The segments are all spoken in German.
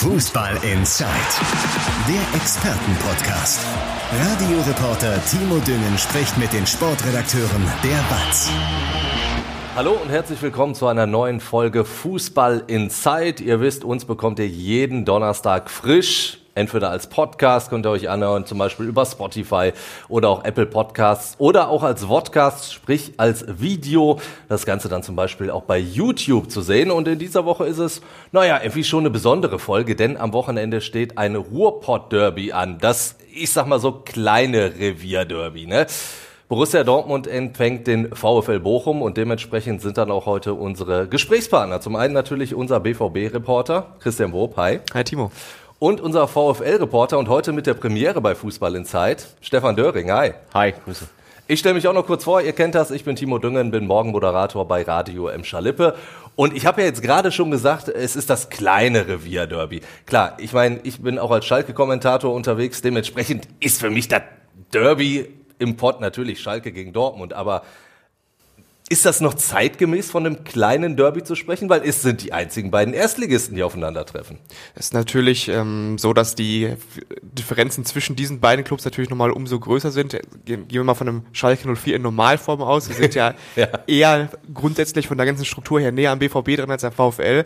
Fußball Inside, der Expertenpodcast. Radioreporter Timo Düngen spricht mit den Sportredakteuren der BATS. Hallo und herzlich willkommen zu einer neuen Folge Fußball Inside. Ihr wisst, uns bekommt ihr jeden Donnerstag frisch entweder als Podcast könnt ihr euch anhören, zum Beispiel über Spotify oder auch Apple Podcasts oder auch als Vodcast, sprich als Video. Das Ganze dann zum Beispiel auch bei YouTube zu sehen. Und in dieser Woche ist es, naja, irgendwie schon eine besondere Folge, denn am Wochenende steht ein Ruhrpott-Derby an. Das, ich sag mal so, kleine Revier-Derby, ne? Borussia Dortmund empfängt den VfL Bochum und dementsprechend sind dann auch heute unsere Gesprächspartner. Zum einen natürlich unser BVB-Reporter Christian Wob. Hi. Hi Timo und unser VfL-Reporter und heute mit der Premiere bei Fußball in Zeit, Stefan Döring. Hi. Hi, Grüße. Ich stelle mich auch noch kurz vor, ihr kennt das, ich bin Timo Düngen, bin Morgenmoderator bei Radio M. Schalippe. Und ich habe ja jetzt gerade schon gesagt, es ist das kleine Revier-Derby. Klar, ich meine, ich bin auch als Schalke-Kommentator unterwegs, dementsprechend ist für mich das Derby im Pott natürlich Schalke gegen Dortmund, aber ist das noch zeitgemäß von einem kleinen Derby zu sprechen? Weil es sind die einzigen beiden Erstligisten, die aufeinandertreffen. Es ist natürlich ähm, so, dass die Differenzen zwischen diesen beiden Clubs natürlich nochmal umso größer sind. Gehen, wir mal von einem Schalke 04 in Normalform aus. Sie sind ja, ja, eher grundsätzlich von der ganzen Struktur her näher am BVB drin als der VfL.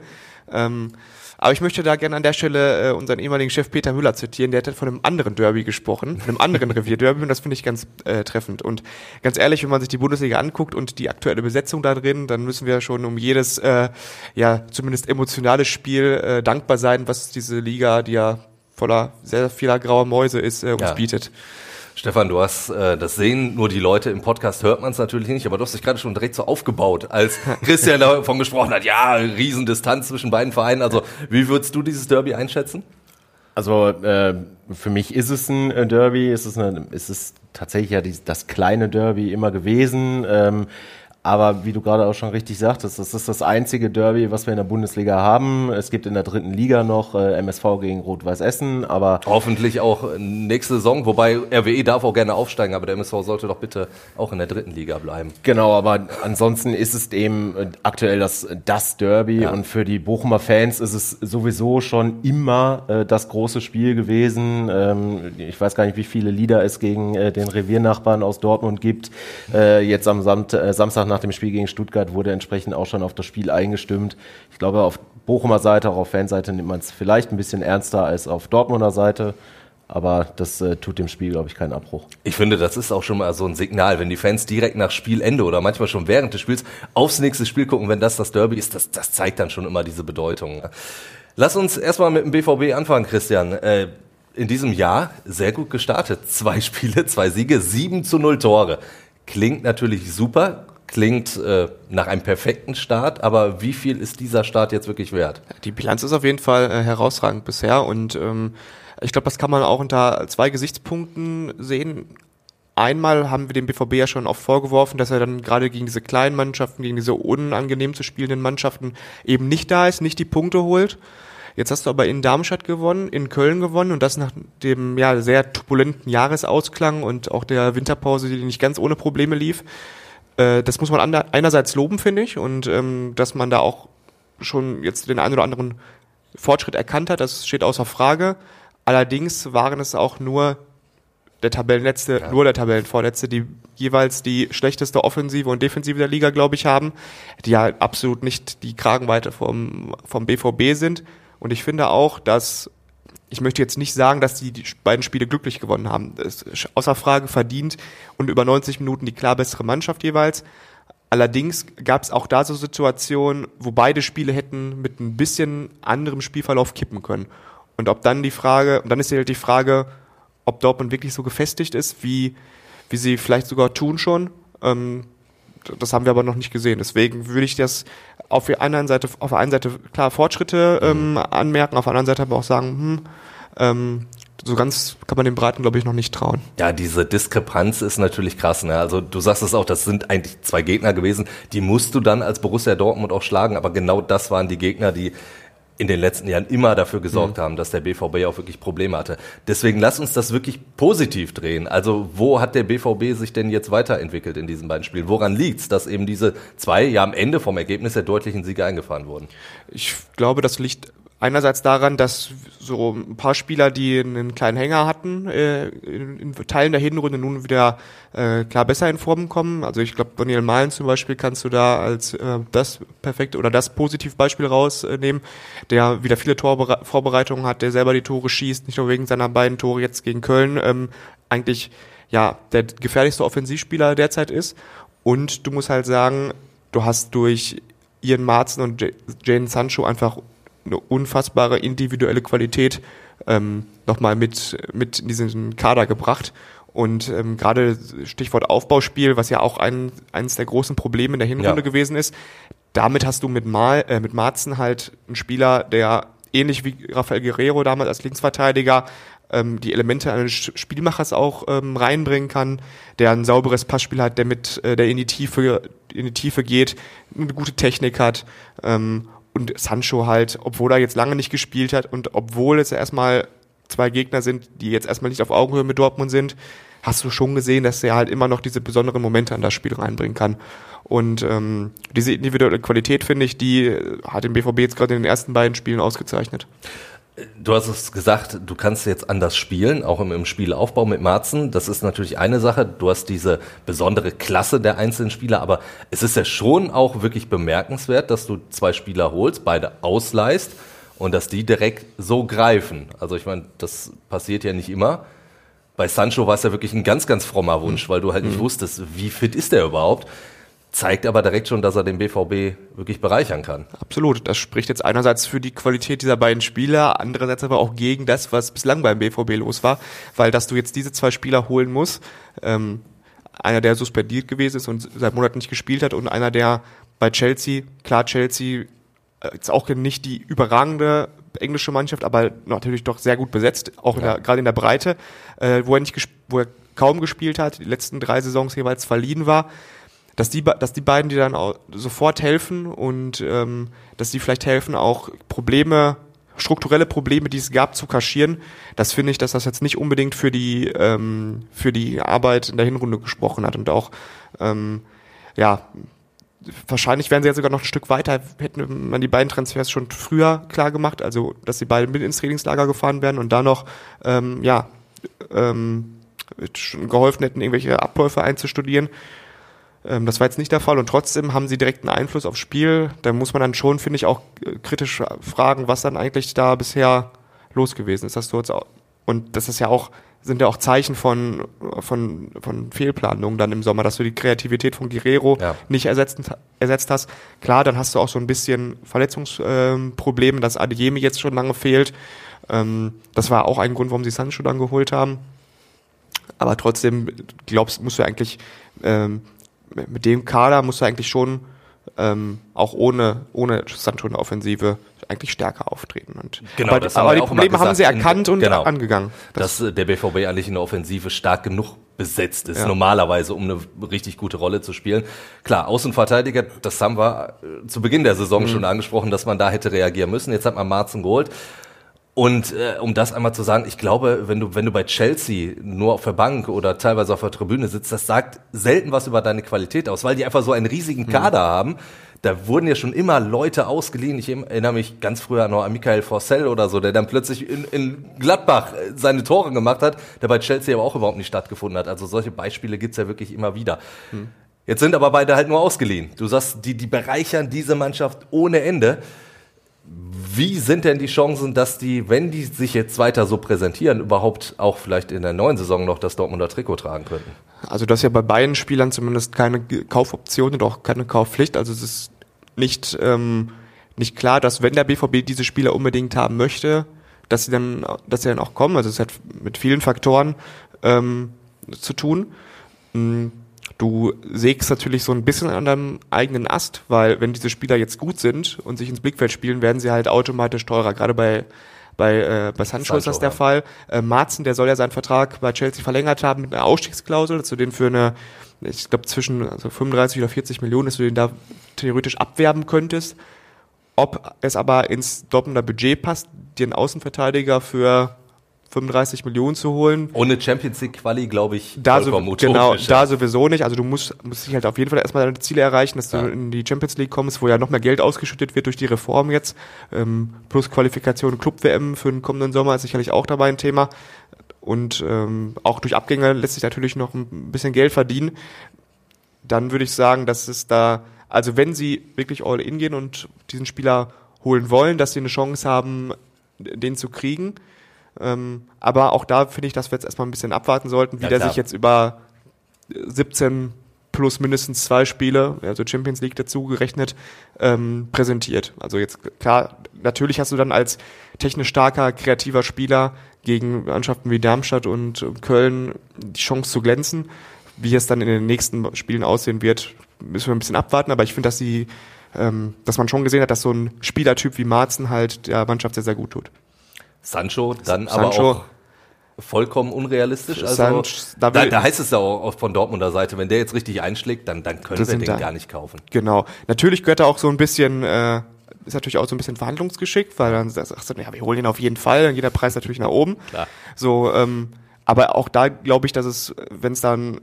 Ähm, aber ich möchte da gerne an der Stelle äh, unseren ehemaligen Chef Peter Müller zitieren. Der hat von einem anderen Derby gesprochen, von einem anderen Revierderby und das finde ich ganz äh, treffend. Und ganz ehrlich, wenn man sich die Bundesliga anguckt und die aktuelle Besetzung da drin, dann müssen wir schon um jedes, äh, ja, zumindest emotionales Spiel äh, dankbar sein, was diese Liga, die ja voller sehr vieler grauer Mäuse ist, äh, uns ja. bietet. Stefan, du hast, äh, das sehen nur die Leute im Podcast, hört man es natürlich nicht, aber du hast dich gerade schon direkt so aufgebaut, als Christian davon gesprochen hat, ja, Riesendistanz zwischen beiden Vereinen. Also wie würdest du dieses Derby einschätzen? Also äh, für mich ist es ein äh, Derby, ist es, eine, ist es tatsächlich ja die, das kleine Derby immer gewesen. Ähm, aber wie du gerade auch schon richtig sagtest, das ist das einzige Derby, was wir in der Bundesliga haben. Es gibt in der dritten Liga noch äh, MSV gegen Rot-Weiß Essen, aber hoffentlich auch nächste Saison. Wobei RWE darf auch gerne aufsteigen, aber der MSV sollte doch bitte auch in der dritten Liga bleiben. Genau, aber ansonsten ist es eben äh, aktuell das das Derby ja. und für die Bochumer Fans ist es sowieso schon immer äh, das große Spiel gewesen. Ähm, ich weiß gar nicht, wie viele Lieder es gegen äh, den Reviernachbarn aus Dortmund gibt. Äh, jetzt am Samt, äh, Samstag nach dem Spiel gegen Stuttgart wurde entsprechend auch schon auf das Spiel eingestimmt. Ich glaube, auf Bochumer Seite, auch auf Fanseite nimmt man es vielleicht ein bisschen ernster als auf Dortmunder Seite. Aber das äh, tut dem Spiel, glaube ich, keinen Abbruch. Ich finde, das ist auch schon mal so ein Signal, wenn die Fans direkt nach Spielende oder manchmal schon während des Spiels aufs nächste Spiel gucken, wenn das das Derby ist, das, das zeigt dann schon immer diese Bedeutung. Lass uns erstmal mit dem BVB anfangen, Christian. Äh, in diesem Jahr sehr gut gestartet. Zwei Spiele, zwei Siege, sieben zu null Tore. Klingt natürlich super, klingt äh, nach einem perfekten Start, aber wie viel ist dieser Start jetzt wirklich wert? Die Bilanz ist auf jeden Fall äh, herausragend bisher und ähm, ich glaube, das kann man auch unter zwei Gesichtspunkten sehen. Einmal haben wir dem BVB ja schon oft vorgeworfen, dass er dann gerade gegen diese kleinen Mannschaften, gegen diese unangenehm zu spielenden Mannschaften eben nicht da ist, nicht die Punkte holt. Jetzt hast du aber in Darmstadt gewonnen, in Köln gewonnen und das nach dem ja sehr turbulenten Jahresausklang und auch der Winterpause, die nicht ganz ohne Probleme lief. Äh, das muss man einerseits loben, finde ich, und ähm, dass man da auch schon jetzt den einen oder anderen Fortschritt erkannt hat, das steht außer Frage. Allerdings waren es auch nur der Tabellenletzte, ja. nur der Tabellenvorletzte, die jeweils die schlechteste Offensive und Defensive der Liga, glaube ich, haben, die ja absolut nicht die Kragenweite vom, vom BVB sind. Und ich finde auch, dass ich möchte jetzt nicht sagen, dass die, die beiden Spiele glücklich gewonnen haben. Das ist außer Frage verdient und über 90 Minuten die klar bessere Mannschaft jeweils. Allerdings gab es auch da so Situationen, wo beide Spiele hätten mit ein bisschen anderem Spielverlauf kippen können. Und ob dann die Frage, und dann ist halt die Frage, ob Dortmund wirklich so gefestigt ist, wie, wie sie vielleicht sogar tun schon. Ähm, das haben wir aber noch nicht gesehen. Deswegen würde ich das auf der einen Seite, auf der einen Seite klar Fortschritte ähm, mhm. anmerken, auf der anderen Seite aber auch sagen, hm, ähm, so ganz kann man dem Braten, glaube ich, noch nicht trauen. Ja, diese Diskrepanz ist natürlich krass. Ne? Also du sagst es auch, das sind eigentlich zwei Gegner gewesen, die musst du dann als Borussia Dortmund auch schlagen, aber genau das waren die Gegner, die in den letzten Jahren immer dafür gesorgt mhm. haben, dass der BVB auch wirklich Probleme hatte. Deswegen lass uns das wirklich positiv drehen. Also wo hat der BVB sich denn jetzt weiterentwickelt in diesen beiden Spielen? Woran liegt's, dass eben diese zwei ja am Ende vom Ergebnis der deutlichen Siege eingefahren wurden? Ich glaube, das liegt einerseits daran, dass so ein paar Spieler, die einen kleinen Hänger hatten, äh, in, in Teilen der Hinrunde nun wieder äh, klar besser in Form kommen. Also ich glaube, Daniel Malen zum Beispiel kannst du da als äh, das perfekte oder das Positivbeispiel rausnehmen, der wieder viele Torvorbereitungen hat, der selber die Tore schießt, nicht nur wegen seiner beiden Tore jetzt gegen Köln, ähm, eigentlich ja der gefährlichste Offensivspieler derzeit ist. Und du musst halt sagen, du hast durch Ian Marzen und Jane Sancho einfach eine unfassbare individuelle Qualität ähm, nochmal mit, mit in diesen Kader gebracht. Und ähm, gerade Stichwort Aufbauspiel, was ja auch ein, eines der großen Probleme in der Hinrunde ja. gewesen ist, damit hast du mit, Mal, äh, mit Marzen halt einen Spieler, der ähnlich wie Rafael Guerrero damals als Linksverteidiger ähm, die Elemente eines Spielmachers auch ähm, reinbringen kann, der ein sauberes Passspiel hat, der mit, äh, der in die Tiefe, in die Tiefe geht, eine gute Technik hat ähm, und Sancho halt, obwohl er jetzt lange nicht gespielt hat und obwohl es erstmal zwei Gegner sind, die jetzt erstmal nicht auf Augenhöhe mit Dortmund sind, hast du schon gesehen, dass er halt immer noch diese besonderen Momente an das Spiel reinbringen kann. Und ähm, diese individuelle Qualität, finde ich, die hat den BVB jetzt gerade in den ersten beiden Spielen ausgezeichnet. Du hast es gesagt, du kannst jetzt anders spielen, auch im, im Spielaufbau mit Marzen. Das ist natürlich eine Sache. Du hast diese besondere Klasse der einzelnen Spieler, aber es ist ja schon auch wirklich bemerkenswert, dass du zwei Spieler holst, beide ausleihst und dass die direkt so greifen. Also ich meine, das passiert ja nicht immer. Bei Sancho war es ja wirklich ein ganz, ganz frommer Wunsch, weil du halt nicht mhm. wusstest, wie fit ist der überhaupt zeigt aber direkt schon, dass er den BVB wirklich bereichern kann. Absolut. Das spricht jetzt einerseits für die Qualität dieser beiden Spieler, andererseits aber auch gegen das, was bislang beim BVB los war, weil dass du jetzt diese zwei Spieler holen musst, ähm, einer, der suspendiert gewesen ist und seit Monaten nicht gespielt hat und einer, der bei Chelsea, klar Chelsea, äh, jetzt auch nicht die überragende englische Mannschaft, aber natürlich doch sehr gut besetzt, auch ja. gerade in der Breite, äh, wo er nicht wo er kaum gespielt hat, die letzten drei Saisons jeweils verliehen war dass die, dass die beiden dir dann auch sofort helfen und ähm, dass die vielleicht helfen, auch Probleme, strukturelle Probleme, die es gab, zu kaschieren. Das finde ich, dass das jetzt nicht unbedingt für die, ähm, für die Arbeit in der Hinrunde gesprochen hat und auch, ähm, ja, wahrscheinlich wären sie jetzt sogar noch ein Stück weiter, hätten man die beiden Transfers schon früher klar gemacht, also dass sie beide mit ins Trainingslager gefahren werden und da noch, ähm, ja, ähm, geholfen hätten, irgendwelche Abläufe einzustudieren. Ähm, das war jetzt nicht der Fall und trotzdem haben sie direkten Einfluss aufs Spiel. Da muss man dann schon, finde ich, auch äh, kritisch fragen, was dann eigentlich da bisher los gewesen ist. Das du jetzt auch, und das ist ja auch, sind ja auch Zeichen von, von, von Fehlplanungen dann im Sommer, dass du die Kreativität von Guerrero ja. nicht ersetzt, ersetzt hast. Klar, dann hast du auch so ein bisschen Verletzungsprobleme, ähm, dass Adeyemi jetzt schon lange fehlt. Ähm, das war auch ein Grund, warum sie Sancho dann geholt haben. Aber trotzdem glaubst, musst du eigentlich ähm, mit dem Kader musst du eigentlich schon ähm, auch ohne, ohne Sancho in der Offensive eigentlich stärker auftreten. Und, genau, aber, das aber die Probleme haben sie erkannt in, und genau, angegangen. Das dass der BVB eigentlich in der Offensive stark genug besetzt ist, ja. normalerweise, um eine richtig gute Rolle zu spielen. Klar, Außenverteidiger, das haben wir äh, zu Beginn der Saison mhm. schon angesprochen, dass man da hätte reagieren müssen. Jetzt hat man Marzen geholt. Und äh, um das einmal zu sagen, ich glaube, wenn du, wenn du bei Chelsea nur auf der Bank oder teilweise auf der Tribüne sitzt, das sagt selten was über deine Qualität aus, weil die einfach so einen riesigen Kader mhm. haben. Da wurden ja schon immer Leute ausgeliehen. Ich erinnere mich ganz früher noch an Michael Forcell oder so, der dann plötzlich in, in Gladbach äh, seine Tore gemacht hat, der bei Chelsea aber auch überhaupt nicht stattgefunden hat. Also solche Beispiele gibt's ja wirklich immer wieder. Mhm. Jetzt sind aber beide halt nur ausgeliehen. Du sagst, die, die bereichern diese Mannschaft ohne Ende. Wie sind denn die Chancen, dass die, wenn die sich jetzt weiter so präsentieren, überhaupt auch vielleicht in der neuen Saison noch das Dortmunder Trikot tragen könnten? Also das ist ja bei beiden Spielern zumindest keine Kaufoption und auch keine Kaufpflicht. Also es ist nicht, ähm, nicht klar, dass wenn der BVB diese Spieler unbedingt haben möchte, dass sie dann, dass sie dann auch kommen. Also es hat mit vielen Faktoren ähm, zu tun. Mhm Du sägst natürlich so ein bisschen an deinem eigenen Ast, weil wenn diese Spieler jetzt gut sind und sich ins Blickfeld spielen, werden sie halt automatisch teurer. Gerade bei bei, äh, bei Sancho, ist das der. Fall. Äh, Marzen, der soll ja seinen Vertrag bei Chelsea verlängert haben mit einer Ausstiegsklausel, dass du den für eine, ich glaube zwischen also 35 oder 40 Millionen, dass du den da theoretisch abwerben könntest. Ob es aber ins Dortmunder Budget passt, dir einen Außenverteidiger für 35 Millionen zu holen. Ohne Champions League Quali, glaube ich, da so, genau, da sowieso nicht. Also du musst, musst dich halt auf jeden Fall erstmal deine Ziele erreichen, dass ja. du in die Champions League kommst, wo ja noch mehr Geld ausgeschüttet wird durch die Reform jetzt. Ähm, plus Qualifikation Club-WM für den kommenden Sommer ist sicherlich auch dabei ein Thema. Und ähm, auch durch Abgänge lässt sich natürlich noch ein bisschen Geld verdienen. Dann würde ich sagen, dass es da, also wenn sie wirklich all in gehen und diesen Spieler holen wollen, dass sie eine Chance haben, den zu kriegen. Ähm, aber auch da finde ich, dass wir jetzt erstmal ein bisschen abwarten sollten, wie ja, der sich jetzt über 17 plus mindestens zwei Spiele, also Champions League dazu gerechnet, ähm, präsentiert. Also jetzt klar, natürlich hast du dann als technisch starker, kreativer Spieler gegen Mannschaften wie Darmstadt und Köln die Chance zu glänzen. Wie es dann in den nächsten Spielen aussehen wird, müssen wir ein bisschen abwarten. Aber ich finde, dass sie, ähm, dass man schon gesehen hat, dass so ein Spielertyp wie Marzen halt der Mannschaft sehr, sehr gut tut. Sancho dann Sancho, aber auch vollkommen unrealistisch. Also Sanch, da, da, da, heißt es ja auch von Dortmunder Seite, wenn der jetzt richtig einschlägt, dann, dann können wir den da, gar nicht kaufen. Genau. Natürlich gehört da auch so ein bisschen, äh, ist natürlich auch so ein bisschen Verhandlungsgeschick, weil dann sagst du, ja, wir holen ihn auf jeden Fall, dann geht der Preis natürlich nach oben. Klar. So, ähm, aber auch da glaube ich, dass es, wenn es dann,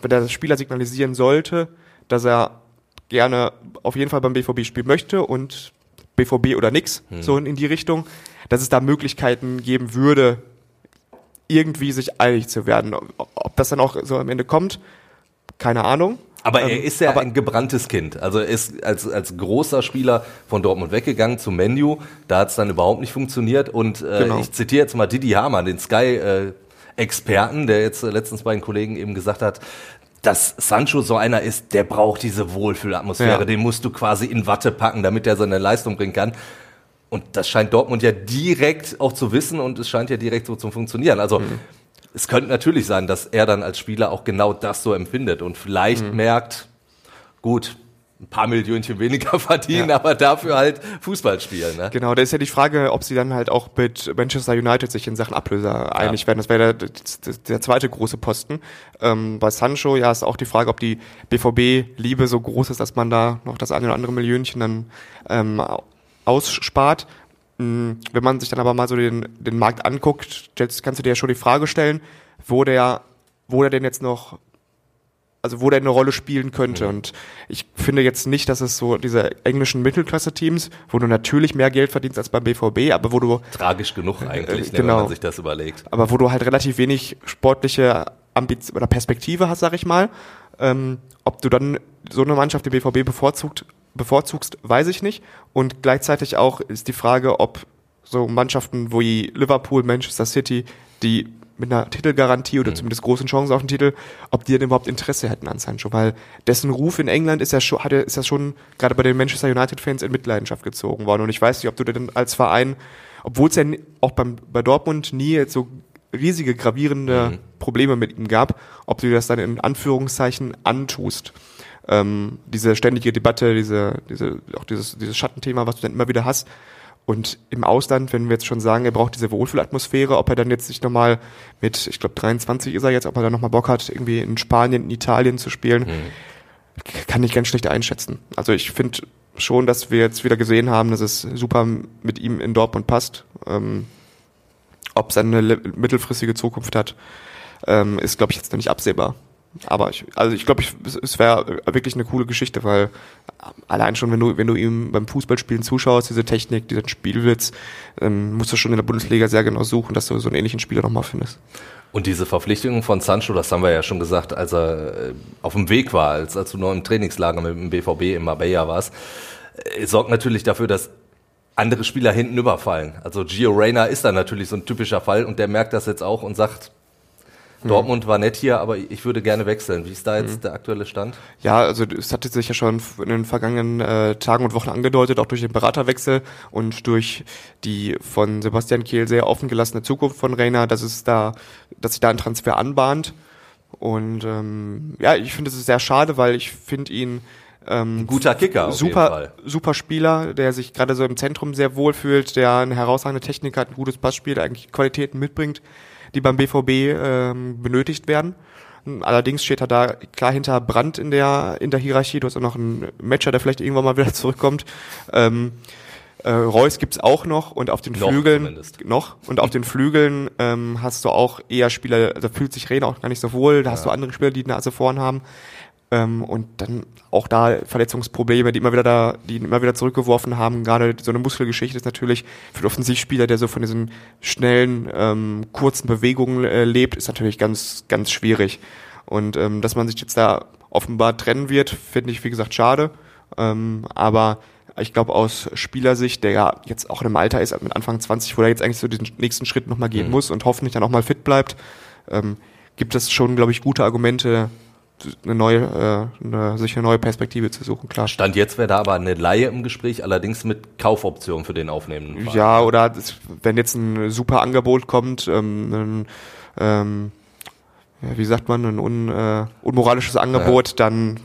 wenn der Spieler signalisieren sollte, dass er gerne auf jeden Fall beim BVB spielen möchte und BVB oder nix, hm. so in, in die Richtung, dass es da Möglichkeiten geben würde, irgendwie sich einig zu werden. Ob das dann auch so am Ende kommt, keine Ahnung. Aber er ähm, ist ja ein gebranntes Kind. Also er ist als, als großer Spieler von Dortmund weggegangen zum Menu. Da hat es dann überhaupt nicht funktioniert. Und äh, genau. ich zitiere jetzt mal Didi Hamann, den Sky-Experten, äh, der jetzt letztens bei den Kollegen eben gesagt hat, dass Sancho so einer ist, der braucht diese Wohlfühlatmosphäre. Ja. Den musst du quasi in Watte packen, damit er seine Leistung bringen kann. Und das scheint Dortmund ja direkt auch zu wissen und es scheint ja direkt so zu funktionieren. Also mhm. es könnte natürlich sein, dass er dann als Spieler auch genau das so empfindet und vielleicht mhm. merkt, gut, ein paar Millionchen weniger verdienen, ja. aber dafür halt Fußball spielen. Ne? Genau, da ist ja die Frage, ob sie dann halt auch mit Manchester United sich in Sachen Ablöser einig werden. Das wäre der, der, zweite große Posten. Ähm, bei Sancho, ja, ist auch die Frage, ob die BVB-Liebe so groß ist, dass man da noch das eine oder andere Millionchen dann ähm, ausspart. Mm, wenn man sich dann aber mal so den, den Markt anguckt, jetzt kannst du dir ja schon die Frage stellen, wo der, wo der denn jetzt noch, also wo der eine Rolle spielen könnte. Mhm. Und ich finde jetzt nicht, dass es so diese englischen Mittelklasse-Teams, wo du natürlich mehr Geld verdienst als beim BVB, aber wo du tragisch genug eigentlich, äh, genau, wenn man sich das überlegt. Aber wo du halt relativ wenig sportliche Ambition oder Perspektive hast, sag ich mal. Ähm, ob du dann so eine Mannschaft, die BVB bevorzugt, bevorzugst, weiß ich nicht. Und gleichzeitig auch ist die Frage, ob so Mannschaften wie Liverpool, Manchester City, die mit einer Titelgarantie oder mhm. zumindest großen Chancen auf den Titel, ob die denn überhaupt Interesse hätten an Sancho, weil dessen Ruf in England ist ja schon, hat er, ist ja schon gerade bei den Manchester United Fans in Mitleidenschaft gezogen worden. Und ich weiß nicht, ob du denn als Verein, obwohl es ja auch beim, bei Dortmund nie jetzt so riesige gravierende mhm. Probleme mit ihm gab, ob du das dann in Anführungszeichen antust ähm, diese ständige Debatte, diese, diese, auch dieses, dieses Schattenthema, was du dann immer wieder hast. Und im Ausland, wenn wir jetzt schon sagen, er braucht diese Wohlfühlatmosphäre, ob er dann jetzt sich nochmal mit, ich glaube 23 ist er jetzt, ob er dann nochmal Bock hat, irgendwie in Spanien, in Italien zu spielen, mhm. kann ich ganz schlecht einschätzen. Also ich finde schon, dass wir jetzt wieder gesehen haben, dass es super mit ihm in Dortmund passt. Ähm, ob es eine mittelfristige Zukunft hat, ähm, ist, glaube ich, jetzt noch nicht absehbar. Aber ich, also ich glaube, es wäre wirklich eine coole Geschichte, weil allein schon, wenn du, wenn du ihm beim Fußballspielen zuschaust, diese Technik, diesen Spielwitz, ähm, musst du schon in der Bundesliga sehr genau suchen, dass du so einen ähnlichen Spieler nochmal findest. Und diese Verpflichtung von Sancho, das haben wir ja schon gesagt, als er äh, auf dem Weg war, als, als du noch im Trainingslager mit dem BVB in Marbella warst, äh, sorgt natürlich dafür, dass andere Spieler hinten überfallen. Also Gio Reyna ist da natürlich so ein typischer Fall und der merkt das jetzt auch und sagt, Mhm. Dortmund war nett hier, aber ich würde gerne wechseln. Wie ist da jetzt mhm. der aktuelle Stand? Ja, also es hatte sich ja schon in den vergangenen äh, Tagen und Wochen angedeutet, auch durch den Beraterwechsel und durch die von Sebastian Kehl sehr offen gelassene Zukunft von Reiner, dass es da, dass sich da ein Transfer anbahnt. Und ähm, ja, ich finde es sehr schade, weil ich finde ihn ähm, ein guter Kicker, auf super, jeden Fall. super Spieler, der sich gerade so im Zentrum sehr wohl fühlt, der eine herausragende Technik hat, ein gutes Passspiel, eigentlich Qualitäten mitbringt die beim BVB ähm, benötigt werden. Allerdings steht er da klar hinter Brand in der, in der Hierarchie. Du hast auch noch einen Matcher, der vielleicht irgendwann mal wieder zurückkommt. Ähm, Äh, Reus gibt's auch noch und auf den Noch Flügeln zumindest. noch und auf den Flügeln ähm, hast du auch eher Spieler, da fühlt sich Rehn auch gar nicht so wohl, da hast du andere Spieler, die die Nase vorn haben. Ähm, und dann auch da Verletzungsprobleme, die immer wieder da, die immer wieder zurückgeworfen haben. Gerade so eine Muskelgeschichte ist natürlich für den Offensivspieler, der so von diesen schnellen, ähm, kurzen Bewegungen äh, lebt, ist natürlich ganz, ganz schwierig. Und ähm, dass man sich jetzt da offenbar trennen wird, finde ich, wie gesagt, schade. Ähm, aber ich glaube, aus Spielersicht, der ja jetzt auch in einem Alter ist, mit Anfang 20, wo er jetzt eigentlich so diesen nächsten Schritt nochmal gehen muss und hoffentlich dann auch mal fit bleibt, ähm, gibt es schon, glaube ich, gute Argumente, eine neue, äh, eine, sich eine neue Perspektive zu suchen, klar. Stand jetzt wäre da aber eine Laie im Gespräch, allerdings mit Kaufoption für den aufnehmenden. Ja, oder wenn jetzt ein super Angebot kommt, ähm, ein, ähm, ja, wie sagt man, ein un, äh, unmoralisches Angebot, dann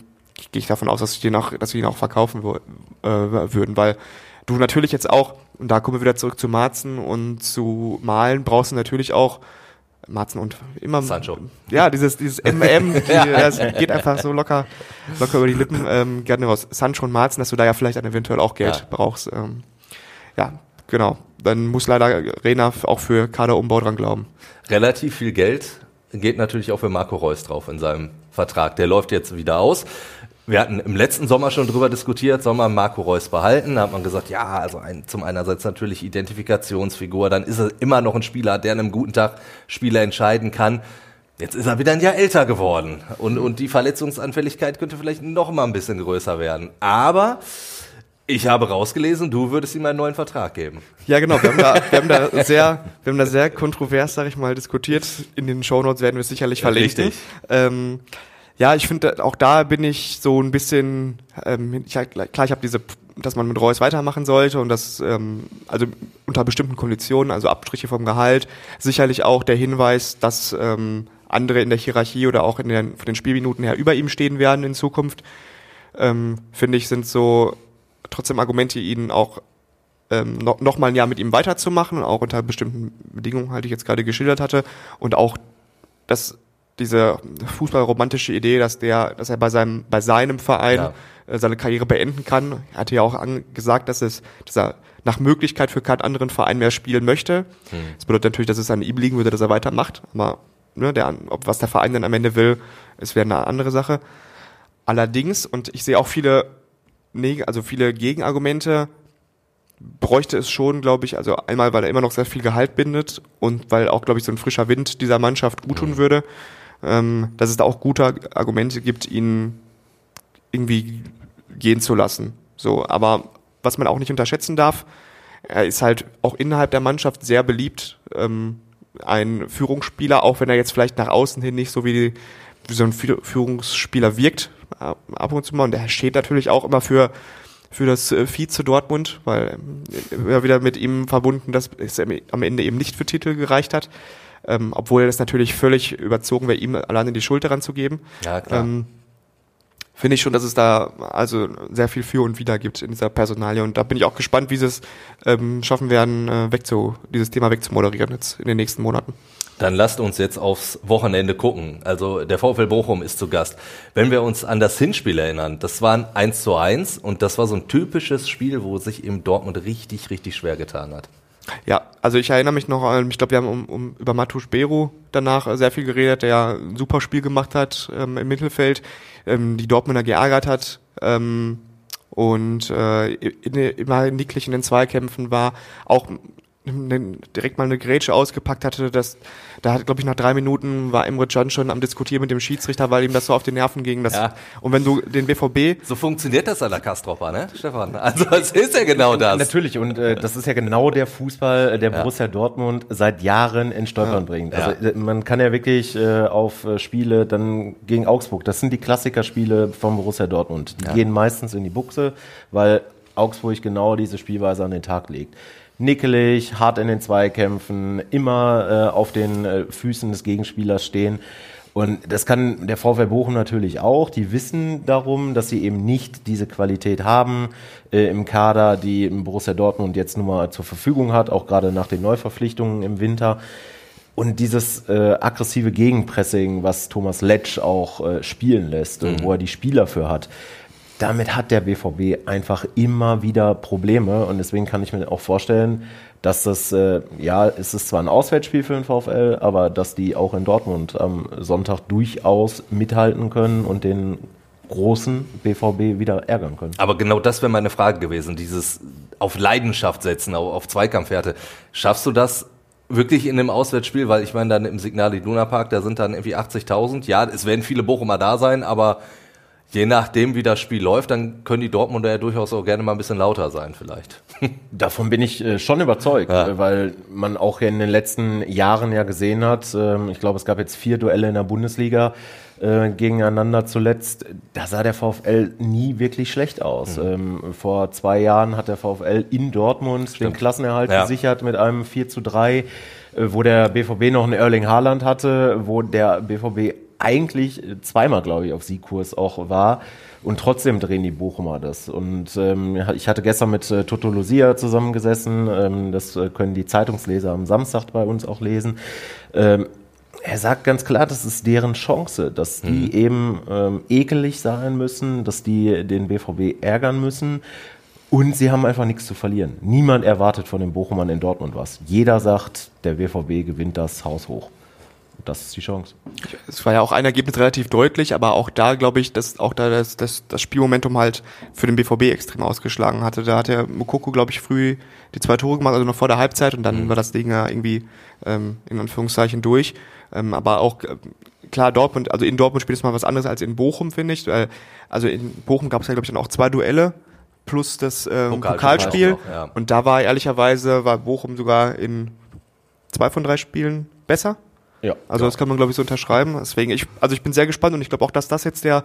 gehe ich davon aus, dass, ich den auch, dass wir ihn auch verkaufen äh, würden, weil du natürlich jetzt auch, und da kommen wir wieder zurück zu Marzen und zu Malen, brauchst du natürlich auch Marzen und immer Sancho. ja dieses dieses MM die, das geht einfach so locker locker über die Lippen ähm, gerne raus Sancho und Marzen dass du da ja vielleicht dann eventuell auch Geld Ja. brauchst ähm, ja genau dann muss leider Rena auch für Kaderumbau dran glauben Relativ viel Geld geht natürlich auch für Marco Reus drauf in seinem Vertrag. Der läuft jetzt wieder aus. Wir hatten im letzten Sommer schon drüber diskutiert, soll man Marco Reus behalten? Da hat man gesagt, ja, also ein, zum einerseits natürlich Identifikationsfigur, dann ist er immer noch ein Spieler, der an einem guten Tag Spieler entscheiden kann. Jetzt ist er wieder ein Jahr älter geworden und, und die Verletzungsanfälligkeit könnte vielleicht noch mal ein bisschen größer werden. Aber ich habe rausgelesen, du würdest ihm einen neuen Vertrag geben. ja genau wir haben da wir haben da sehr wir haben da sehr kontrovers sag ich mal diskutiert in den Shownotes werden wir es sicherlich verlinken Richtig. ähm, ja, ich finde, auch da bin ich so ein bisschen, ähm, ich, klar, ich habe diese, dass man mit Reus weitermachen sollte und das, ähm, also unter bestimmten Konditionen, also Abstriche vom Gehalt, sicherlich auch der Hinweis, dass ähm, andere in der Hierarchie oder auch in den, von den Spielminuten her über ihm stehen werden in Zukunft, ähm, finde ich, sind so trotzdem Argumente, ihn auch ähm, noch, noch mal ein Jahr mit ihm weiterzumachen, auch unter bestimmten Bedingungen, halt, ich jetzt gerade geschildert hatte, und auch das diese fußballromantische Idee, dass der, dass er bei seinem, bei seinem Verein Ja. äh, seine Karriere beenden kann. Er hatte ja auch gesagt, dass es, dass er nach Möglichkeit für keinen anderen Verein mehr spielen möchte. Das bedeutet natürlich, dass es an ihm liegen würde, dass er weitermacht. Aber ne, der, ob was der Verein dann am Ende will, ist wäre eine andere Sache. Allerdings, und ich sehe auch viele, also viele Gegenargumente, bräuchte es schon, glaube ich, also einmal, weil er immer noch sehr viel Gehalt bindet und weil auch, glaube ich, so ein frischer Wind dieser Mannschaft gut tun würde, ähm, dass es da auch gute Argumente gibt, ihn irgendwie gehen zu lassen. So, aber was man auch nicht unterschätzen darf, er ist halt auch innerhalb der Mannschaft sehr beliebt. Ähm, ein Führungsspieler, auch wenn er jetzt vielleicht nach außen hin nicht so wie, wie so ein Führ- Führungsspieler wirkt, äh, ab und zu mal. Und er steht natürlich auch immer für, für das äh, Vize Dortmund, weil ähm, immer wieder mit ihm verbunden, dass es am Ende eben nicht für Titel gereicht hat. Ähm, obwohl das natürlich völlig überzogen wäre, ihm alleine die Schuld daran zu geben. Ja, klar. Ähm, finde ich schon, dass es da also sehr viel für und wider gibt in dieser Personalie und da bin ich auch gespannt, wie sie es ähm, schaffen werden, äh, wegzu, dieses Thema wegzumoderieren jetzt in den nächsten Monaten. Dann lasst uns jetzt aufs Wochenende gucken. Also der VfL Bochum ist zu Gast. Wenn wir uns an das Hinspiel erinnern, das war ein 1 zu 1 und das war so ein typisches Spiel, wo sich eben Dortmund richtig, richtig schwer getan hat. Ja, also ich erinnere mich noch, an, ich glaube, wir haben um, um, über Matusz Beru danach sehr viel geredet, der ein super Spiel gemacht hat ähm, im Mittelfeld, ähm, die Dortmunder geärgert hat ähm, und äh, in, immer nicklig in den Zweikämpfen war, auch direkt mal eine Grätsche ausgepackt hatte, das, da hat, glaube ich, nach drei Minuten war Emre Can schon am Diskutieren mit dem Schiedsrichter, weil ihm das so auf die Nerven ging. Dass, Ja. Und wenn du den BVB So funktioniert das an der Kastropper, ne, Stefan? Also es ist ja genau das. Natürlich, und äh, das ist ja genau der Fußball, äh, der Ja. Borussia Dortmund seit Jahren in Stolpern bringt. Also Ja. äh, man kann ja wirklich äh, auf äh, Spiele dann gegen Augsburg, das sind die Klassikerspiele vom Borussia Dortmund. Die gehen meistens in die Buchse, weil Augsburg genau diese Spielweise an den Tag legt. Nickelig, hart in den Zweikämpfen, immer äh, auf den äh, Füßen des Gegenspielers stehen. Und das kann der VfL Bochum natürlich auch. Die wissen darum, dass sie eben nicht diese Qualität haben äh, im Kader, die Borussia Dortmund jetzt nun mal zur Verfügung hat, auch gerade nach den Neuverpflichtungen im Winter. Und dieses äh, aggressive Gegenpressing, was Thomas Letsch auch äh, spielen lässt, äh, wo er die Spieler für hat, damit hat der BVB einfach immer wieder Probleme und deswegen kann ich mir auch vorstellen, dass das, äh, ja, es ist zwar ein Auswärtsspiel für den VfL, aber dass die auch in Dortmund am Sonntag durchaus mithalten können und den großen BVB wieder ärgern können. Aber genau das wäre meine Frage gewesen, dieses auf Leidenschaft setzen, auf, Zweikampfwerte. Schaffst du das wirklich in dem Auswärtsspiel? Weil ich meine, dann im Signal Iduna Park, da sind dann irgendwie 80.000. Ja, es werden viele Bochumer da sein, aber je nachdem, wie das Spiel läuft, dann können die Dortmunder ja durchaus auch gerne mal ein bisschen lauter sein, vielleicht. Davon bin ich äh, schon überzeugt, ja. Äh, weil man auch in den letzten Jahren ja gesehen hat, äh, ich glaube, es gab jetzt vier Duelle in der Bundesliga äh, gegeneinander zuletzt. Da sah der VfL nie wirklich schlecht aus. Mhm. Ähm, vor zwei Jahren hat der VfL in Dortmund Stimmt. den Klassenerhalt ja. gesichert mit einem 4 zu 3 äh, wo der BVB noch einen Erling Haaland hatte, wo der BVB eigentlich zweimal, glaube ich, auf Siegkurs auch war. Und trotzdem drehen die Bochumer das. Und ähm, ich hatte gestern mit äh, Toto Lucia zusammengesessen. Ähm, das äh, können die Zeitungsleser am Samstag bei uns auch lesen. Ähm, er sagt ganz klar, das ist deren Chance, dass die mhm. eben ähm, ekelig sein müssen, dass die den BVB ärgern müssen. Und sie haben einfach nichts zu verlieren. Niemand erwartet von den Bochumern in Dortmund was. Jeder sagt, der BVB gewinnt das Haus hoch das ist die Chance. Es war ja auch ein Ergebnis relativ deutlich, aber auch da glaube ich, dass auch da das, das, das Spielmomentum halt für den BVB extrem ausgeschlagen hatte. Da hat der Mokoko, glaube ich, früh die zwei Tore gemacht, also noch vor der Halbzeit und dann mhm. war das Ding ja irgendwie ähm, in Anführungszeichen durch. Ähm, aber auch äh, klar, Dortmund, also in Dortmund spielt es mal was anderes als in Bochum, finde ich. Weil, also in Bochum gab es ja, glaube ich, dann auch zwei Duelle plus das ähm, Pokal Pokalspiel. Noch, ja. Und da war ehrlicherweise, war Bochum sogar in zwei von drei Spielen besser. Ja. Also ja. das kann man, glaube ich, so unterschreiben. Deswegen, ich, also ich bin sehr gespannt und ich glaube auch, dass das jetzt der,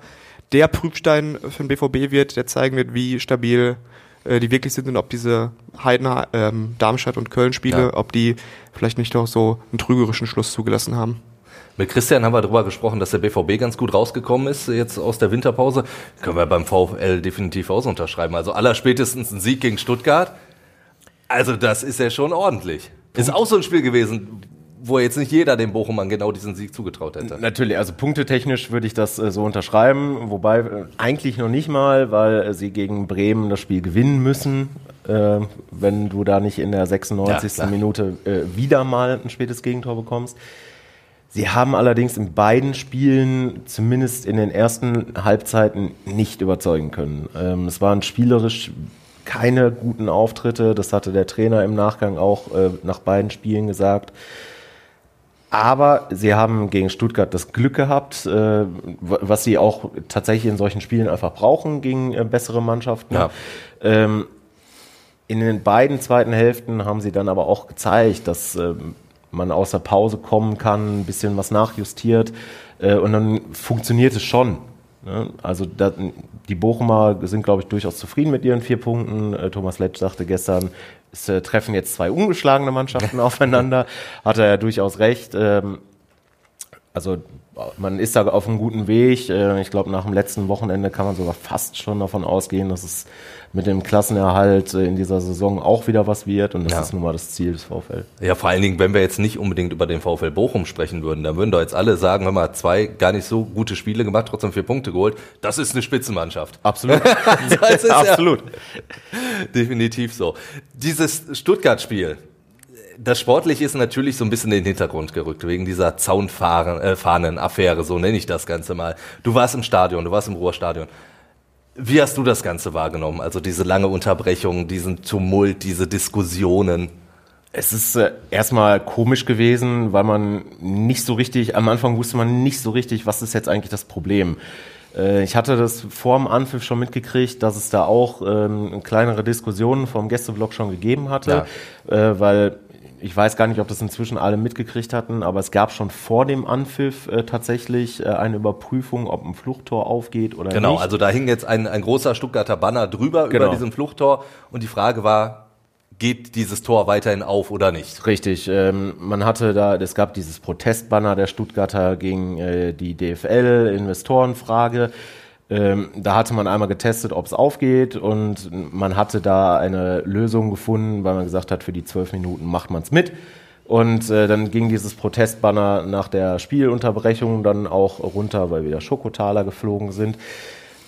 der Prüfstein für den BVB wird, der zeigen wird, wie stabil äh, die wirklich sind und ob diese Heiden, ähm, Darmstadt und Köln-Spiele, ja. ob die vielleicht nicht doch so einen trügerischen Schluss zugelassen haben. Mit Christian haben wir darüber gesprochen, dass der BVB ganz gut rausgekommen ist jetzt aus der Winterpause. Können wir beim VfL definitiv auch unterschreiben. Also allerspätestens ein Sieg gegen Stuttgart. Also das ist ja schon ordentlich. Ist auch so ein Spiel gewesen, wo jetzt nicht jeder dem Bochumern genau diesen Sieg zugetraut hätte. Natürlich, also punktetechnisch würde ich das äh, so unterschreiben, wobei äh, eigentlich noch nicht mal, weil äh, sie gegen Bremen das Spiel gewinnen müssen, wenn du da nicht in der 96. Ja, Minute wieder mal ein spätes Gegentor bekommst. Sie haben allerdings in beiden Spielen, zumindest in den ersten Halbzeiten, nicht überzeugen können. Ähm, es waren spielerisch keine guten Auftritte, das hatte der Trainer im Nachgang auch nach beiden Spielen gesagt. Aber sie haben gegen Stuttgart das Glück gehabt, äh, was sie auch tatsächlich in solchen Spielen einfach brauchen gegen äh, bessere Mannschaften. Ja. Ähm, in den beiden zweiten Hälften haben sie dann aber auch gezeigt, dass äh, man aus der Pause kommen kann, ein bisschen was nachjustiert äh, und dann funktioniert es schon. Ne? Also die Bochumer sind, glaube ich, durchaus zufrieden mit ihren vier Punkten. Äh, Thomas Letsch sagte gestern, es äh, treffen jetzt zwei ungeschlagene Mannschaften aufeinander. Hat er ja durchaus recht. Also man ist da auf einem guten Weg. Äh, ich glaube, nach dem letzten Wochenende kann man sogar fast schon davon ausgehen, dass es mit dem Klassenerhalt äh, in dieser Saison auch wieder was wird. Und das ja. ist nun mal das Ziel des VfL. Ja, vor allen Dingen, wenn wir jetzt nicht unbedingt über den VfL Bochum sprechen würden, dann würden doch jetzt alle sagen, wenn man zwei gar nicht so gute Spiele gemacht, trotzdem vier Punkte geholt. Das ist eine Spitzenmannschaft. Absolut. Absolut. Ja definitiv so. Dieses Stuttgart-Spiel, das Sportliche ist natürlich so ein bisschen in den Hintergrund gerückt, wegen dieser Zaunfahnen-Affäre, äh, so nenne ich das Ganze mal. Du warst im Stadion, du warst im Ruhrstadion. Wie hast du das Ganze wahrgenommen? Also diese lange Unterbrechung, diesen Tumult, diese Diskussionen? Es ist äh, erstmal komisch gewesen, weil man nicht so richtig, am Anfang wusste man nicht so richtig, was ist jetzt eigentlich das Problem. Äh, ich hatte das vor dem Anpfiff schon mitgekriegt, dass es da auch ähm, kleinere Diskussionen vom Gästeblock schon gegeben hatte, ja. äh, weil ich weiß gar nicht, ob das inzwischen alle mitgekriegt hatten, aber es gab schon vor dem Anpfiff äh, tatsächlich äh, eine Überprüfung, ob ein Fluchttor aufgeht oder genau, nicht. Genau, also da hing jetzt ein, ein großer Stuttgarter Banner drüber genau. über diesem Fluchttor und die Frage war, geht dieses Tor weiterhin auf oder nicht? Richtig, ähm, man hatte da, es gab dieses Protestbanner der Stuttgarter gegen äh, die DFL-Investorenfrage. Ähm, da hatte man einmal getestet, ob es aufgeht und man hatte da eine Lösung gefunden, weil man gesagt hat, für die zwölf Minuten macht man es mit. Und äh, dann ging dieses Protestbanner nach der Spielunterbrechung dann auch runter, weil wieder Schokotaler geflogen sind.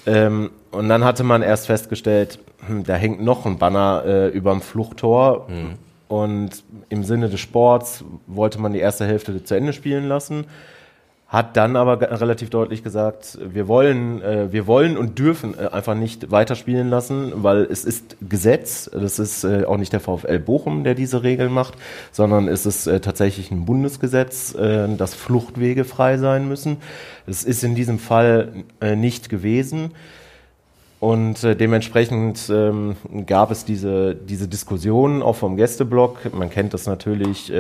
Ähm, und dann hatte man erst festgestellt, hm, da hängt noch ein Banner äh, überm Fluchttor. Mhm. Und im Sinne des Sports wollte man die erste Hälfte zu Ende spielen lassen hat dann aber relativ deutlich gesagt, wir wollen, äh, wir wollen und dürfen äh, einfach nicht weiterspielen lassen, weil es ist Gesetz. Das ist äh, auch nicht der VfL Bochum, der diese Regeln macht, sondern es ist äh, tatsächlich ein Bundesgesetz, äh, dass Fluchtwege frei sein müssen. Es ist in diesem Fall äh, nicht gewesen. Und dementsprechend ähm, gab es diese, diese Diskussion auch vom Gästeblock. Man kennt das natürlich.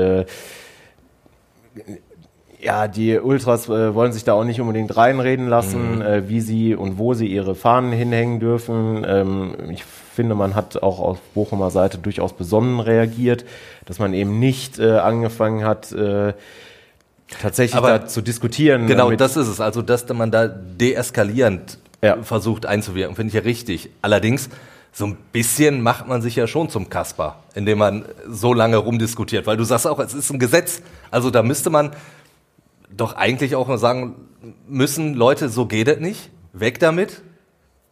Ja, die Ultras äh, wollen sich da auch nicht unbedingt reinreden lassen, mhm. äh, wie sie und wo sie ihre Fahnen hinhängen dürfen. Ähm, ich finde, man hat auch auf Bochumer Seite durchaus besonnen reagiert, dass man eben nicht äh, angefangen hat, äh, tatsächlich Aber da zu diskutieren. Genau, das ist es. Also, dass man da deeskalierend ja. versucht einzuwirken, finde ich ja richtig. Allerdings, so ein bisschen macht man sich ja schon zum Kasper, indem man so lange rumdiskutiert, weil du sagst auch, es ist ein Gesetz. Also da müsste man doch eigentlich auch mal sagen müssen, Leute, so geht es nicht, weg damit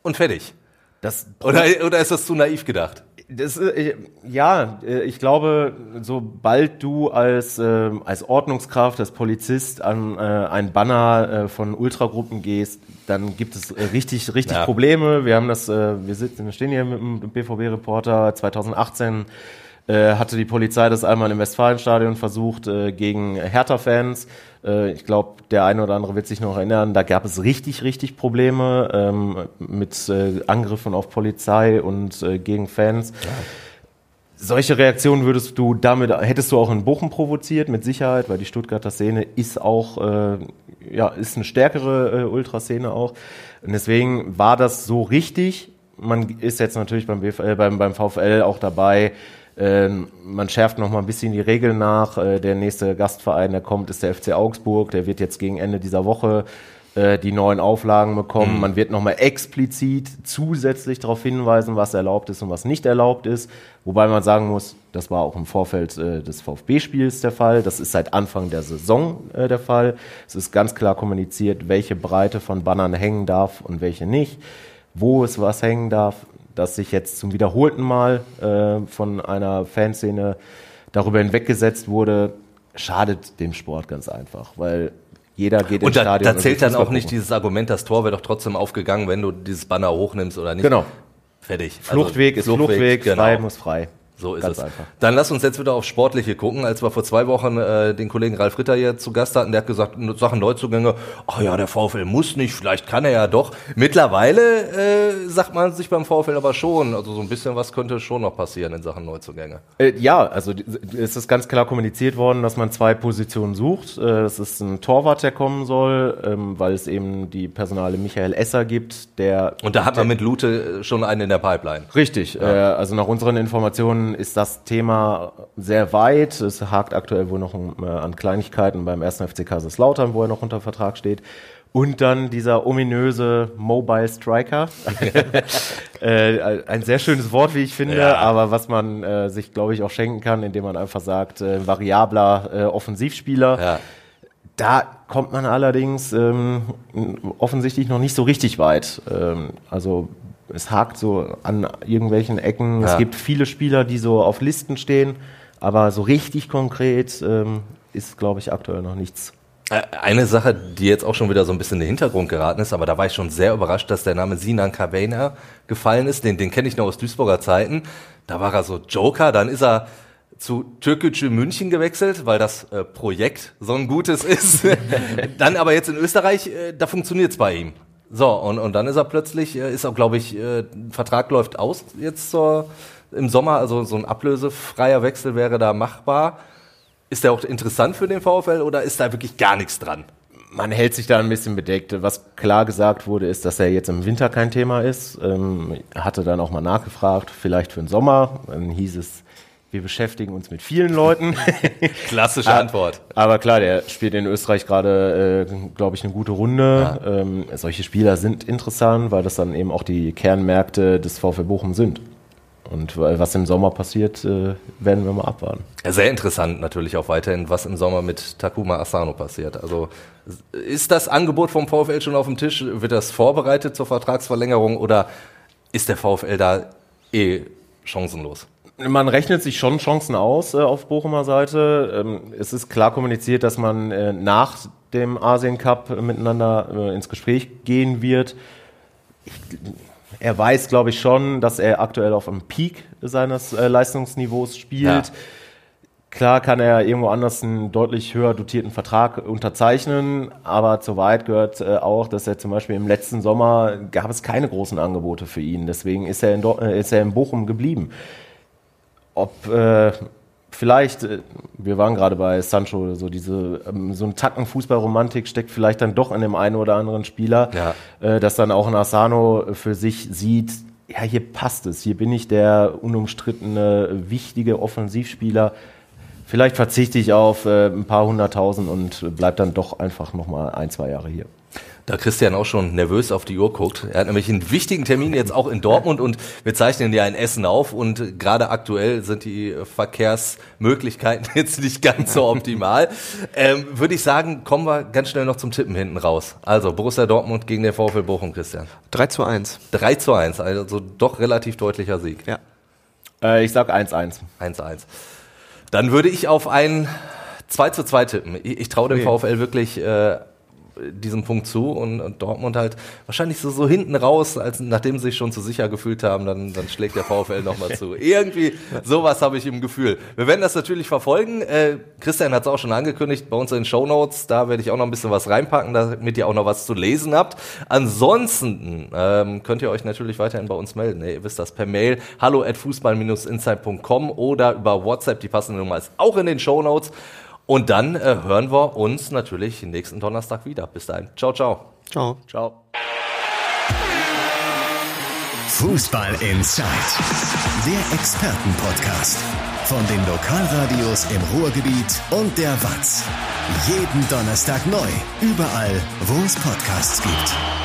und fertig. Das oder, oder ist das zu naiv gedacht? Das, äh, ja, äh, ich glaube, sobald du als, äh, als Ordnungskraft, als Polizist an äh, ein Banner äh, von Ultragruppen gehst, dann gibt es richtig, richtig ja. Probleme. Wir haben das, wir sitzen, wir stehen hier mit dem BVB-Reporter 2018 äh, hatte die Polizei das einmal im Westfalenstadion versucht äh, gegen Hertha-Fans. Äh, ich glaube, der eine oder andere wird sich noch erinnern, da gab es richtig, richtig Probleme ähm, mit äh, Angriffen auf Polizei und äh, gegen Fans. Ja. Solche Reaktionen würdest du damit, hättest du auch in Bochum provoziert, mit Sicherheit, weil die Stuttgarter Szene ist auch, äh, ja, ist eine stärkere äh, Ultraszene auch. Und deswegen war das so richtig. Man ist jetzt natürlich beim, äh, beim, beim VfL auch dabei, ähm, man schärft noch mal ein bisschen die Regeln nach. Äh, der nächste Gastverein, der kommt, ist der FC Augsburg. Der wird jetzt gegen Ende dieser Woche äh, die neuen Auflagen bekommen. Mhm. Man wird noch mal explizit zusätzlich darauf hinweisen, was erlaubt ist und was nicht erlaubt ist. Wobei man sagen muss, das war auch im Vorfeld äh, des VfB-Spiels der Fall. Das ist seit Anfang der Saison der Fall. Es ist ganz klar kommuniziert, welche Breite von Bannern hängen darf und welche nicht wo es was hängen darf das sich jetzt zum wiederholten Mal äh, von einer Fanszene darüber hinweggesetzt wurde, schadet dem Sport ganz einfach, weil jeder geht ins da, Stadion. Da zählt dann auch nicht dieses Argument, das Tor wäre doch trotzdem aufgegangen, wenn du dieses Banner hochnimmst oder nicht. Genau. Fertig. Fluchtweg also, ist Fluchtweg, Fluchtweg genau. frei muss frei. So ist Ganz es. Einfach. Dann lass uns jetzt wieder auf Sportliche gucken. Als wir vor zwei Wochen äh, den Kollegen Ralf Ritter hier zu Gast hatten, der hat gesagt, Sachen Neuzugänge, ach ja, der VfL muss nicht, vielleicht kann er ja doch. Mittlerweile äh, sagt man sich beim VfL aber schon, also so ein bisschen was könnte schon noch passieren in Sachen Neuzugänge. Äh, ja, also es ist ganz klar kommuniziert worden, dass man zwei Positionen sucht. Äh, es ist ein Torwart, der kommen soll, ähm, weil es eben die Personale Michael Esser gibt, der... Und da hat man mit Lute schon einen in der Pipeline. Richtig, ja. äh, also nach unseren Informationen ist das Thema sehr weit. Es hakt aktuell wohl noch äh, an Kleinigkeiten beim ersten FC Kaiserslautern, wo er noch unter Vertrag steht. Und dann dieser ominöse Mobile Striker. äh, ein sehr schönes Wort, wie ich finde, ja. aber was man äh, sich, glaube ich, auch schenken kann, indem man einfach sagt, äh, variabler äh, Offensivspieler. Ja. Da kommt man allerdings ähm, offensichtlich noch nicht so richtig weit. Ähm, also es hakt so an irgendwelchen Ecken. Ja. Es gibt viele Spieler, die so auf Listen stehen, aber so richtig konkret ähm, ist, glaube ich, aktuell noch nichts. Eine Sache, die jetzt auch schon wieder so ein bisschen in den Hintergrund geraten ist, aber da war ich schon sehr überrascht, dass der Name Sinan Kavena gefallen ist. Den, den kenne ich noch aus Duisburger Zeiten. Da war er so Joker, dann ist er zu Türkgücü München gewechselt, weil das äh, Projekt so ein gutes ist. dann aber jetzt in Österreich, äh, da funktioniert's bei ihm. So, und, und dann ist er plötzlich, äh, ist auch, glaube ich, äh, Vertrag läuft aus jetzt zur, im Sommer, also so ein ablösefreier Wechsel wäre da machbar. Ist der auch interessant für den VfL oder ist da wirklich gar nichts dran? Man hält sich da ein bisschen bedeckt. Was klar gesagt wurde, ist, dass er jetzt im Winter kein Thema ist. Ähm, hatte dann auch mal nachgefragt, vielleicht für den Sommer. Dann hieß es, wir beschäftigen uns mit vielen Leuten. Klassische Antwort. Aber klar, der spielt in Österreich gerade, äh, glaube ich, eine gute Runde. Ja. Ähm, solche Spieler sind interessant, weil das dann eben auch die Kernmärkte des VfB Bochum sind. Und was im Sommer passiert, äh, werden wir mal abwarten. Sehr interessant natürlich auch weiterhin, was im Sommer mit Takuma Asano passiert. Also ist das Angebot vom VfL schon auf dem Tisch? Wird das vorbereitet zur Vertragsverlängerung oder ist der VfL da eh chancenlos? Man rechnet sich schon Chancen aus äh, auf Bochumer Seite. Ähm, es ist klar kommuniziert, dass man äh, nach dem Asien Cup miteinander äh, ins Gespräch gehen wird. Ich, er weiß, glaube ich, schon, dass er aktuell auf einem Peak seines äh, Leistungsniveaus spielt. Ja. Klar kann er irgendwo anders einen deutlich höher dotierten Vertrag unterzeichnen, aber zu weit gehört äh, auch, dass er zum Beispiel im letzten Sommer gab es keine großen Angebote für ihn. Deswegen ist er in, äh, ist er in Bochum geblieben. Ob äh, vielleicht, äh, wir waren gerade bei Sancho, so diese, ähm, so ein Tacken Fußballromantik steckt vielleicht dann doch in dem einen oder anderen Spieler, ja. äh, dass dann auch ein Asano für sich sieht, ja, hier passt es, hier bin ich der unumstrittene, wichtige Offensivspieler. Vielleicht verzichte ich auf äh, ein paar hunderttausend und bleib dann doch einfach nochmal ein, zwei Jahre hier da Christian auch schon nervös auf die Uhr guckt. Er hat nämlich einen wichtigen Termin jetzt auch in Dortmund und wir zeichnen ja in Essen auf und gerade aktuell sind die Verkehrsmöglichkeiten jetzt nicht ganz so optimal. Ähm, Würde ich sagen, kommen wir ganz schnell noch zum Tippen hinten raus. Also Borussia Dortmund gegen den VfL Bochum, Christian. 3 zu 1. 3 zu 1, also doch relativ deutlicher Sieg. Ja. Äh, ich sag 1-1. 1-1. Dann würde ich auf ein 2 zu 2 tippen. Ich, ich traue dem okay. VfL wirklich äh, diesem Punkt zu und, und, Dortmund halt wahrscheinlich so, so hinten raus, als nachdem sie sich schon zu sicher gefühlt haben, dann, dann schlägt der VfL nochmal zu. Irgendwie sowas habe ich im Gefühl. Wir werden das natürlich verfolgen. Äh, Christian hat es auch schon angekündigt bei uns in den Show Notes. Da werde ich auch noch ein bisschen was reinpacken, damit ihr auch noch was zu lesen habt. Ansonsten ähm, könnt ihr euch natürlich weiterhin bei uns melden. Ihr wisst das per Mail hallo at fußball-insight.com oder über WhatsApp. Die passende Nummer ist auch in den Show Notes. Und dann äh, hören wir uns natürlich nächsten Donnerstag wieder. Bis dahin. Ciao, ciao. Ciao. Ciao. Fußball Inside. Der Expertenpodcast. Von den Lokalradios im Ruhrgebiet und der Watz. Jeden Donnerstag neu. Überall, wo es Podcasts gibt.